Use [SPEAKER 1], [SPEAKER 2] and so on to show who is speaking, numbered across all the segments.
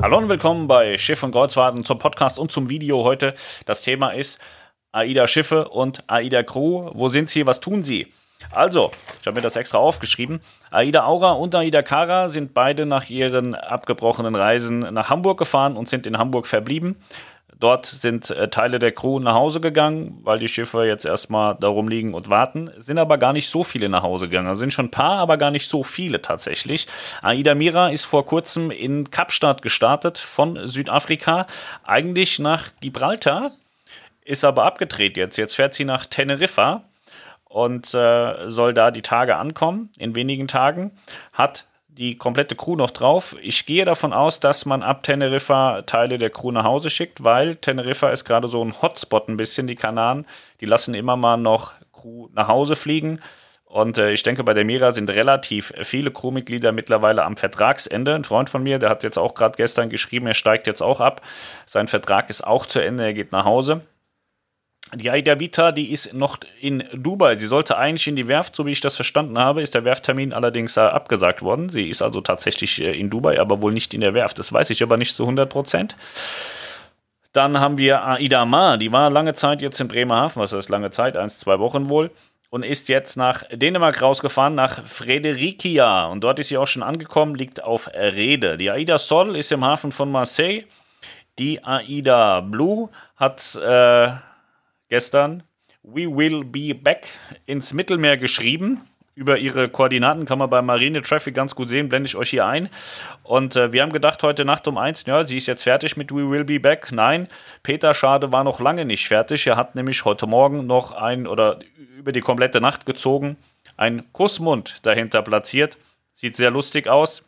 [SPEAKER 1] Hallo und willkommen bei Schiff und Kreuzfahrten zum Podcast und zum Video heute. Das Thema ist AIDA Schiffe und AIDA Crew. Wo sind sie? Was tun sie? Also, ich habe mir das extra aufgeschrieben. AIDA Aura und AIDA Kara sind beide nach ihren abgebrochenen Reisen nach Hamburg gefahren und sind in Hamburg verblieben. Dort sind äh, Teile der Crew nach Hause gegangen, weil die Schiffe jetzt erstmal darum liegen und warten. Sind aber gar nicht so viele nach Hause gegangen. Also sind schon ein paar, aber gar nicht so viele tatsächlich. Aida Mira ist vor kurzem in Kapstadt gestartet von Südafrika, eigentlich nach Gibraltar, ist aber abgedreht jetzt. Jetzt fährt sie nach Teneriffa und äh, soll da die Tage ankommen, in wenigen Tagen. Hat die komplette Crew noch drauf. Ich gehe davon aus, dass man ab Teneriffa Teile der Crew nach Hause schickt, weil Teneriffa ist gerade so ein Hotspot ein bisschen, die Kanaren. Die lassen immer mal noch Crew nach Hause fliegen. Und äh, ich denke, bei der Mira sind relativ viele Crewmitglieder mittlerweile am Vertragsende. Ein Freund von mir, der hat jetzt auch gerade gestern geschrieben, er steigt jetzt auch ab. Sein Vertrag ist auch zu Ende, er geht nach Hause. Die Aida Vita, die ist noch in Dubai. Sie sollte eigentlich in die Werft, so wie ich das verstanden habe, ist der Werfttermin allerdings äh, abgesagt worden. Sie ist also tatsächlich äh, in Dubai, aber wohl nicht in der Werft. Das weiß ich aber nicht zu 100 Prozent. Dann haben wir Aida Ma, die war lange Zeit jetzt in Bremerhaven, was heißt lange Zeit, eins, zwei Wochen wohl, und ist jetzt nach Dänemark rausgefahren, nach Fredericia. Und dort ist sie auch schon angekommen, liegt auf Rede. Die Aida Sol ist im Hafen von Marseille. Die Aida Blue hat. Äh, gestern We Will Be Back ins Mittelmeer geschrieben. Über ihre Koordinaten kann man bei Marine Traffic ganz gut sehen, blende ich euch hier ein. Und äh, wir haben gedacht, heute Nacht um eins, ja, sie ist jetzt fertig mit We Will Be Back. Nein, Peter Schade war noch lange nicht fertig. Er hat nämlich heute Morgen noch ein oder über die komplette Nacht gezogen, ein Kussmund dahinter platziert. Sieht sehr lustig aus,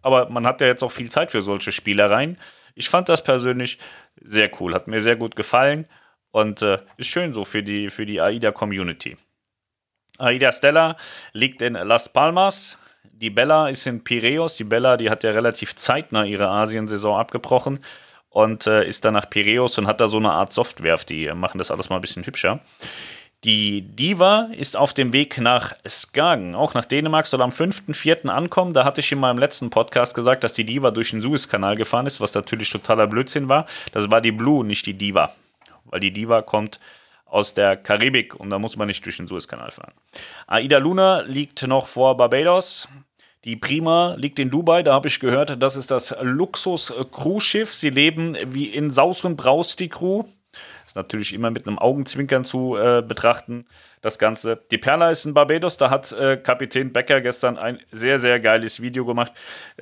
[SPEAKER 1] aber man hat ja jetzt auch viel Zeit für solche Spielereien. Ich fand das persönlich sehr cool, hat mir sehr gut gefallen. Und äh, ist schön so für die, für die AIDA-Community. AIDA Stella liegt in Las Palmas. Die Bella ist in Piräus. Die Bella, die hat ja relativ zeitnah ihre Asiensaison abgebrochen und äh, ist dann nach Piräus und hat da so eine Art Softwerf. Die machen das alles mal ein bisschen hübscher. Die Diva ist auf dem Weg nach Skagen, auch nach Dänemark, soll am 5.4. ankommen. Da hatte ich in meinem letzten Podcast gesagt, dass die Diva durch den Suezkanal gefahren ist, was natürlich totaler Blödsinn war. Das war die Blue, nicht die Diva weil die Diva kommt aus der Karibik und da muss man nicht durch den Suezkanal fahren. Aida Luna liegt noch vor Barbados. Die Prima liegt in Dubai, da habe ich gehört, das ist das Luxus-Cruise-Schiff. Sie leben wie in Saus und Braus, die Crew. Ist natürlich immer mit einem Augenzwinkern zu äh, betrachten, das Ganze. Die Perla ist in Barbados, da hat äh, Kapitän Becker gestern ein sehr, sehr geiles Video gemacht.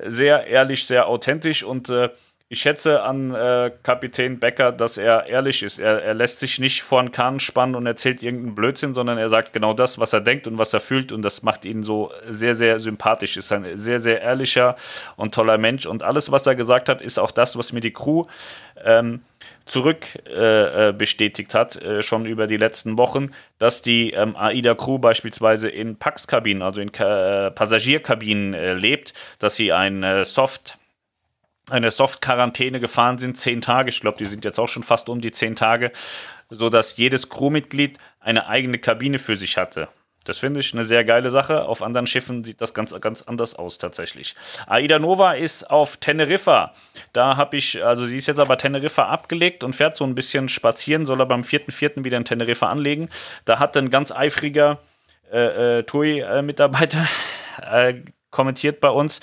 [SPEAKER 1] Sehr ehrlich, sehr authentisch und äh, ich schätze an äh, Kapitän Becker, dass er ehrlich ist. Er, er, lässt sich nicht vor einen Kahn spannen und erzählt irgendeinen Blödsinn, sondern er sagt genau das, was er denkt und was er fühlt. Und das macht ihn so sehr, sehr sympathisch. Ist ein sehr, sehr ehrlicher und toller Mensch. Und alles, was er gesagt hat, ist auch das, was mir die Crew ähm, zurück äh, äh bestätigt hat, äh, schon über die letzten Wochen, dass die ähm, AIDA-Crew beispielsweise in Pax-Kabinen, also in Ka äh, Passagierkabinen äh, lebt, dass sie ein Soft- eine Soft-Quarantäne gefahren sind, zehn Tage. Ich glaube, die sind jetzt auch schon fast um die zehn Tage, sodass jedes Crewmitglied eine eigene Kabine für sich hatte. Das finde ich eine sehr geile Sache. Auf anderen Schiffen sieht das ganz, ganz anders aus tatsächlich. Aida Nova ist auf Teneriffa. Da habe ich, also sie ist jetzt aber Teneriffa abgelegt und fährt so ein bisschen spazieren, soll aber am 4.4. wieder in Teneriffa anlegen. Da hat ein ganz eifriger äh, äh, TUI-Mitarbeiter äh, kommentiert bei uns,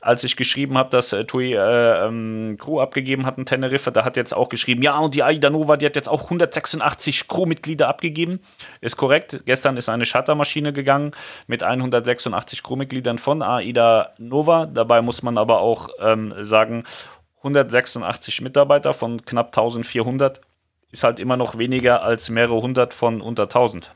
[SPEAKER 1] als ich geschrieben habe, dass äh, TUI äh, ähm, Crew abgegeben hat in Teneriffa, da hat jetzt auch geschrieben, ja, und die Aida Nova, die hat jetzt auch 186 Crewmitglieder abgegeben. Ist korrekt. Gestern ist eine Shuttermaschine gegangen mit 186 Crewmitgliedern von Aida Nova. Dabei muss man aber auch ähm, sagen, 186 Mitarbeiter von knapp 1400 ist halt immer noch weniger als mehrere hundert von unter 1000.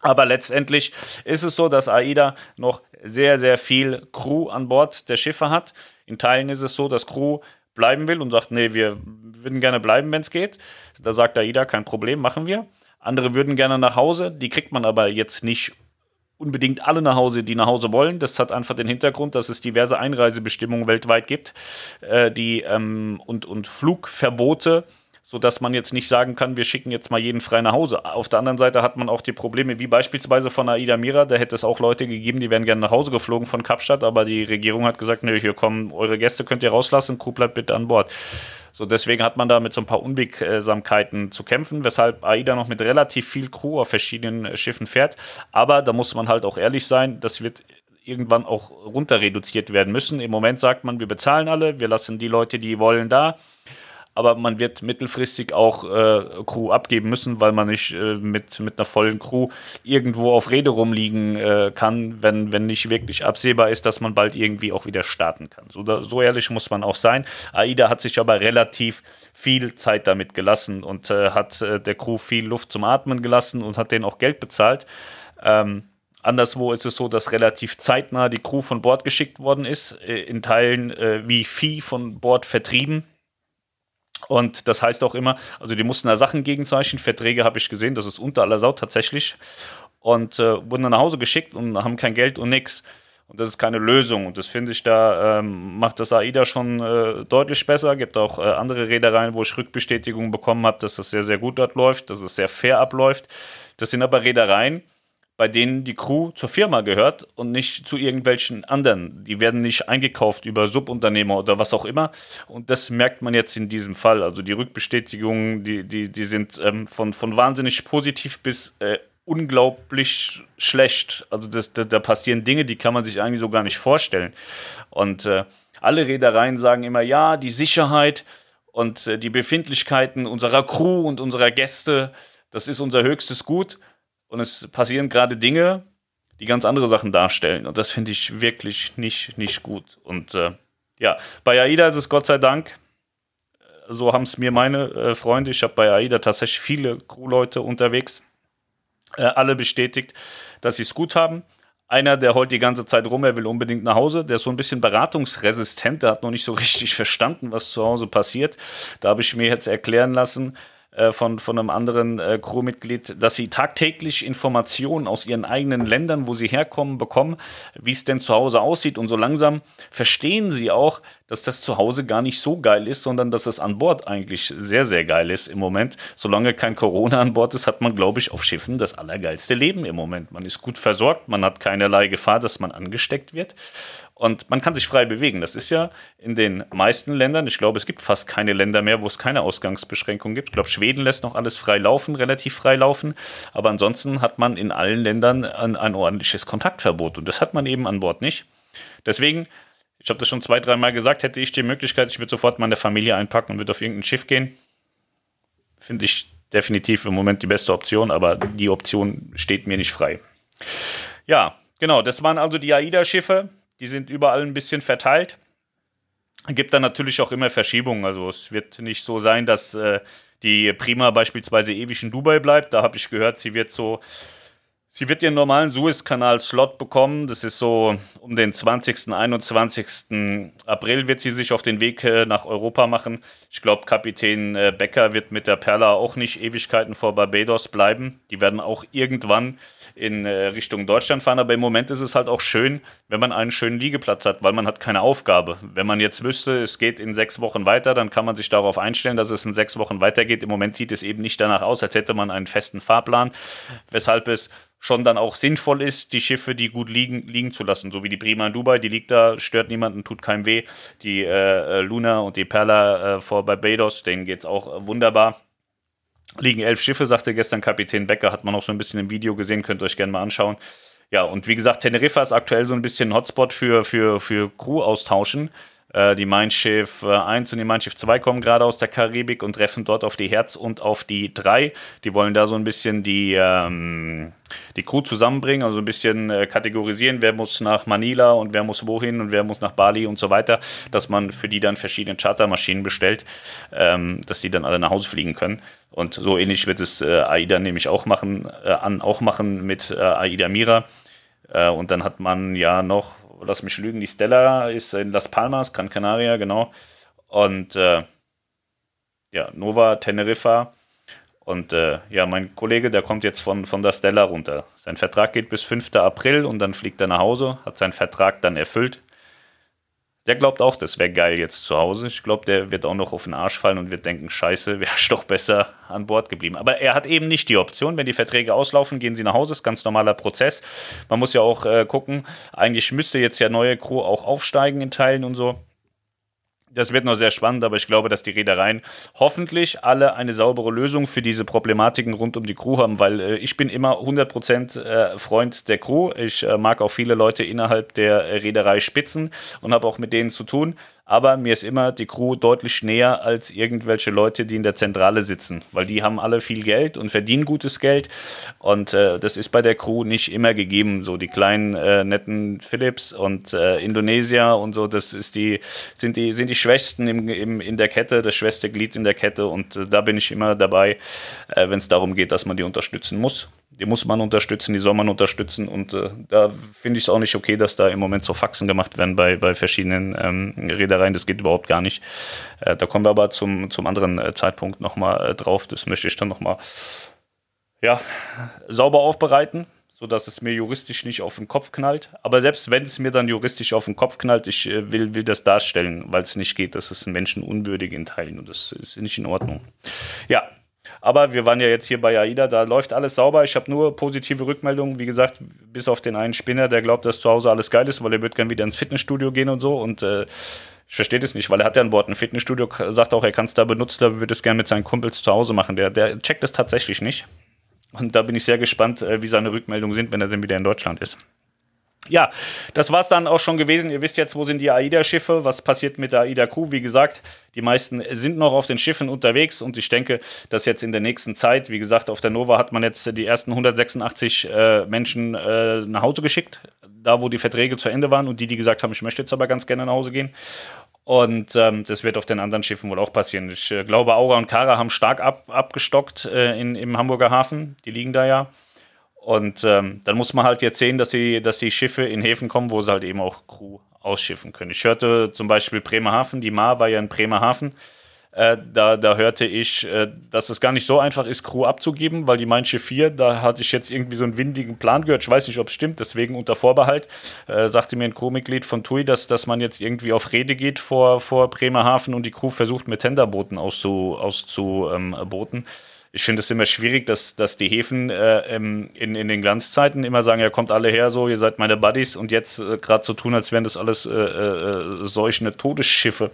[SPEAKER 1] Aber letztendlich ist es so, dass AIDA noch sehr, sehr viel Crew an Bord der Schiffe hat. In Teilen ist es so, dass Crew bleiben will und sagt, nee, wir würden gerne bleiben, wenn es geht. Da sagt AIDA, kein Problem, machen wir. Andere würden gerne nach Hause, die kriegt man aber jetzt nicht unbedingt alle nach Hause, die nach Hause wollen. Das hat einfach den Hintergrund, dass es diverse Einreisebestimmungen weltweit gibt, äh, die ähm, und, und Flugverbote sodass man jetzt nicht sagen kann, wir schicken jetzt mal jeden frei nach Hause. Auf der anderen Seite hat man auch die Probleme, wie beispielsweise von Aida Mira, da hätte es auch Leute gegeben, die wären gerne nach Hause geflogen von Kapstadt, aber die Regierung hat gesagt, nö, hier kommen eure Gäste, könnt ihr rauslassen, Crew bleibt bitte an Bord. So, deswegen hat man da mit so ein paar Unwegsamkeiten zu kämpfen, weshalb AIDA noch mit relativ viel Crew auf verschiedenen Schiffen fährt. Aber da muss man halt auch ehrlich sein, das wird irgendwann auch runter reduziert werden müssen. Im Moment sagt man, wir bezahlen alle, wir lassen die Leute, die wollen, da aber man wird mittelfristig auch äh, Crew abgeben müssen, weil man nicht äh, mit, mit einer vollen Crew irgendwo auf Rede rumliegen äh, kann, wenn, wenn nicht wirklich absehbar ist, dass man bald irgendwie auch wieder starten kann. So, so ehrlich muss man auch sein. AIDA hat sich aber relativ viel Zeit damit gelassen und äh, hat äh, der Crew viel Luft zum Atmen gelassen und hat denen auch Geld bezahlt. Ähm, Anderswo ist es so, dass relativ zeitnah die Crew von Bord geschickt worden ist, äh, in Teilen wie Vieh von Bord vertrieben und das heißt auch immer, also die mussten da Sachen gegenzeichnen. Verträge habe ich gesehen, das ist unter aller Sau tatsächlich. Und äh, wurden dann nach Hause geschickt und haben kein Geld und nichts. Und das ist keine Lösung. Und das finde ich, da ähm, macht das AIDA schon äh, deutlich besser. Gibt auch äh, andere Reedereien, wo ich Rückbestätigung bekommen habe, dass das sehr, sehr gut dort läuft, dass es sehr fair abläuft. Das sind aber Reedereien, bei denen die Crew zur Firma gehört und nicht zu irgendwelchen anderen. Die werden nicht eingekauft über Subunternehmer oder was auch immer. Und das merkt man jetzt in diesem Fall. Also die Rückbestätigungen, die, die, die sind ähm, von, von wahnsinnig positiv bis äh, unglaublich schlecht. Also das, da, da, passieren Dinge, die kann man sich eigentlich so gar nicht vorstellen. Und äh, alle Reedereien sagen immer, ja, die Sicherheit und äh, die Befindlichkeiten unserer Crew und unserer Gäste, das ist unser höchstes Gut und es passieren gerade Dinge, die ganz andere Sachen darstellen. Und das finde ich wirklich nicht, nicht gut. Und äh, ja, bei AIDA ist es Gott sei Dank, äh, so haben es mir meine äh, Freunde, ich habe bei AIDA tatsächlich viele Crewleute unterwegs, äh, alle bestätigt, dass sie es gut haben. Einer, der heult die ganze Zeit rum, er will unbedingt nach Hause, der ist so ein bisschen beratungsresistent, der hat noch nicht so richtig verstanden, was zu Hause passiert. Da habe ich mir jetzt erklären lassen, äh, von, von einem anderen äh, Crewmitglied, dass sie tagtäglich Informationen aus ihren eigenen Ländern, wo sie herkommen, bekommen, wie es denn zu Hause aussieht. Und so langsam verstehen sie auch, dass das zu Hause gar nicht so geil ist, sondern dass es an Bord eigentlich sehr, sehr geil ist im Moment. Solange kein Corona an Bord ist, hat man, glaube ich, auf Schiffen das allergeilste Leben im Moment. Man ist gut versorgt, man hat keinerlei Gefahr, dass man angesteckt wird. Und man kann sich frei bewegen. Das ist ja in den meisten Ländern, ich glaube, es gibt fast keine Länder mehr, wo es keine Ausgangsbeschränkungen gibt. Ich glaube, Schweden lässt noch alles frei laufen, relativ frei laufen. Aber ansonsten hat man in allen Ländern ein, ein ordentliches Kontaktverbot. Und das hat man eben an Bord nicht. Deswegen, ich habe das schon zwei, dreimal gesagt, hätte ich die Möglichkeit, ich würde sofort meine Familie einpacken und würde auf irgendein Schiff gehen. Finde ich definitiv im Moment die beste Option, aber die Option steht mir nicht frei. Ja, genau, das waren also die AIDA-Schiffe die sind überall ein bisschen verteilt. Gibt dann natürlich auch immer Verschiebungen. Also es wird nicht so sein, dass äh, die Prima beispielsweise ewig in Dubai bleibt. Da habe ich gehört, sie wird so Sie wird ihren normalen Suezkanal-Slot bekommen. Das ist so um den 20., 21. April wird sie sich auf den Weg äh, nach Europa machen. Ich glaube, Kapitän äh, Becker wird mit der Perla auch nicht Ewigkeiten vor Barbados bleiben. Die werden auch irgendwann in äh, Richtung Deutschland fahren. Aber im Moment ist es halt auch schön, wenn man einen schönen Liegeplatz hat, weil man hat keine Aufgabe. Wenn man jetzt wüsste, es geht in sechs Wochen weiter, dann kann man sich darauf einstellen, dass es in sechs Wochen weitergeht. Im Moment sieht es eben nicht danach aus, als hätte man einen festen Fahrplan, weshalb es schon dann auch sinnvoll ist, die Schiffe, die gut liegen, liegen zu lassen. So wie die Prima in Dubai, die liegt da, stört niemanden, tut keinem weh. Die äh, äh Luna und die Perla äh, vor Barbados, denen geht es auch wunderbar. Liegen elf Schiffe, sagte gestern Kapitän Becker, hat man auch so ein bisschen im Video gesehen, könnt ihr euch gerne mal anschauen. Ja, und wie gesagt, Teneriffa ist aktuell so ein bisschen ein Hotspot für, für, für Crew-Austauschen. Äh, die Mein Schiff 1 und die Mein Schiff 2 kommen gerade aus der Karibik und treffen dort auf die Herz und auf die 3. Die wollen da so ein bisschen die, ähm, die Crew zusammenbringen, also ein bisschen äh, kategorisieren, wer muss nach Manila und wer muss wohin und wer muss nach Bali und so weiter, dass man für die dann verschiedene Chartermaschinen bestellt, ähm, dass die dann alle nach Hause fliegen können. Und so ähnlich wird es äh, AIDA nämlich auch machen, äh, an, auch machen mit äh, AIDA Mira. Äh, und dann hat man ja noch, lass mich lügen, die Stella ist in Las Palmas, Gran Canaria, genau. Und äh, ja, Nova, Teneriffa. Und äh, ja, mein Kollege, der kommt jetzt von, von der Stella runter. Sein Vertrag geht bis 5. April und dann fliegt er nach Hause, hat seinen Vertrag dann erfüllt. Der glaubt auch, das wäre geil jetzt zu Hause. Ich glaube, der wird auch noch auf den Arsch fallen und wird denken, scheiße, wäre ich doch besser an Bord geblieben. Aber er hat eben nicht die Option, wenn die Verträge auslaufen, gehen sie nach Hause. Ist ganz normaler Prozess. Man muss ja auch äh, gucken, eigentlich müsste jetzt ja neue Crew auch aufsteigen in Teilen und so. Das wird noch sehr spannend, aber ich glaube, dass die Reedereien hoffentlich alle eine saubere Lösung für diese Problematiken rund um die Crew haben, weil äh, ich bin immer 100% äh, Freund der Crew. Ich äh, mag auch viele Leute innerhalb der Reederei Spitzen und habe auch mit denen zu tun aber mir ist immer die Crew deutlich näher als irgendwelche Leute, die in der Zentrale sitzen, weil die haben alle viel Geld und verdienen gutes Geld. Und äh, das ist bei der Crew nicht immer gegeben. So die kleinen äh, netten Philips und äh, Indonesia und so, das ist die sind die sind die Schwächsten im, im, in der Kette, das schwächste Glied in der Kette. Und äh, da bin ich immer dabei, äh, wenn es darum geht, dass man die unterstützen muss die muss man unterstützen, die soll man unterstützen. Und äh, da finde ich es auch nicht okay, dass da im Moment so Faxen gemacht werden bei, bei verschiedenen ähm, Reedereien. Das geht überhaupt gar nicht. Äh, da kommen wir aber zum, zum anderen äh, Zeitpunkt nochmal äh, drauf. Das möchte ich dann nochmal ja, sauber aufbereiten, sodass es mir juristisch nicht auf den Kopf knallt. Aber selbst wenn es mir dann juristisch auf den Kopf knallt, ich äh, will, will das darstellen, weil es nicht geht. Das ist menschenunwürdig in Teilen und das ist nicht in Ordnung. Ja, aber wir waren ja jetzt hier bei AIDA, da läuft alles sauber. Ich habe nur positive Rückmeldungen. Wie gesagt, bis auf den einen Spinner, der glaubt, dass zu Hause alles geil ist, weil er wird gerne wieder ins Fitnessstudio gehen und so. Und äh, ich verstehe das nicht, weil er hat ja an Bord ein Fitnessstudio, sagt auch, er kann es da benutzen, er würde es gerne mit seinen Kumpels zu Hause machen. Der, der checkt es tatsächlich nicht. Und da bin ich sehr gespannt, äh, wie seine Rückmeldungen sind, wenn er dann wieder in Deutschland ist ja, das war es dann auch schon gewesen. Ihr wisst jetzt, wo sind die AIDA-Schiffe, was passiert mit der AIDA-Crew. Wie gesagt, die meisten sind noch auf den Schiffen unterwegs und ich denke, dass jetzt in der nächsten Zeit, wie gesagt, auf der Nova hat man jetzt die ersten 186 äh, Menschen äh, nach Hause geschickt, da wo die Verträge zu Ende waren und die, die gesagt haben, ich möchte jetzt aber ganz gerne nach Hause gehen. Und ähm, das wird auf den anderen Schiffen wohl auch passieren. Ich äh, glaube, Aura und Kara haben stark ab, abgestockt äh, in, im Hamburger Hafen. Die liegen da ja. Und ähm, dann muss man halt jetzt sehen, dass die, dass die Schiffe in Häfen kommen, wo sie halt eben auch Crew ausschiffen können. Ich hörte zum Beispiel Bremerhaven, die Ma war ja in Bremerhaven. Äh, da, da hörte ich, äh, dass es gar nicht so einfach ist, Crew abzugeben, weil die Mein Schiff 4, da hatte ich jetzt irgendwie so einen windigen Plan gehört. Ich weiß nicht, ob es stimmt, deswegen unter Vorbehalt. Äh, sagte mir ein Crewmitglied von TUI, dass, dass man jetzt irgendwie auf Rede geht vor, vor Bremerhaven und die Crew versucht, mit Tenderbooten auszuboten. Auszu, ähm, ich finde es immer schwierig, dass, dass die Häfen äh, in, in den Glanzzeiten immer sagen, ja, kommt alle her, so, ihr seid meine Buddies und jetzt äh, gerade so tun, als wären das alles äh, äh, solche Todesschiffe.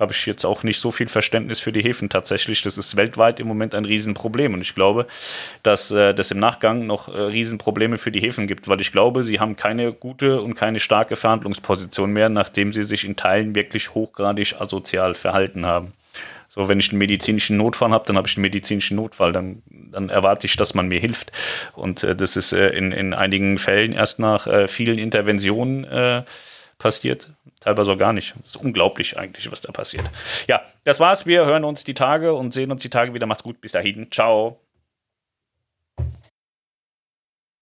[SPEAKER 1] Habe ich jetzt auch nicht so viel Verständnis für die Häfen tatsächlich. Das ist weltweit im Moment ein Riesenproblem und ich glaube, dass äh, das im Nachgang noch äh, Riesenprobleme für die Häfen gibt, weil ich glaube, sie haben keine gute und keine starke Verhandlungsposition mehr, nachdem sie sich in Teilen wirklich hochgradig asozial verhalten haben. So, wenn ich einen medizinischen Notfall habe, dann habe ich einen medizinischen Notfall. Dann, dann erwarte ich, dass man mir hilft. Und äh, das ist äh, in, in einigen Fällen erst nach äh, vielen Interventionen äh, passiert. Teilweise auch gar nicht. Das ist unglaublich eigentlich, was da passiert. Ja, das war's. Wir hören uns die Tage und sehen uns die Tage wieder. Macht's gut. Bis dahin. Ciao.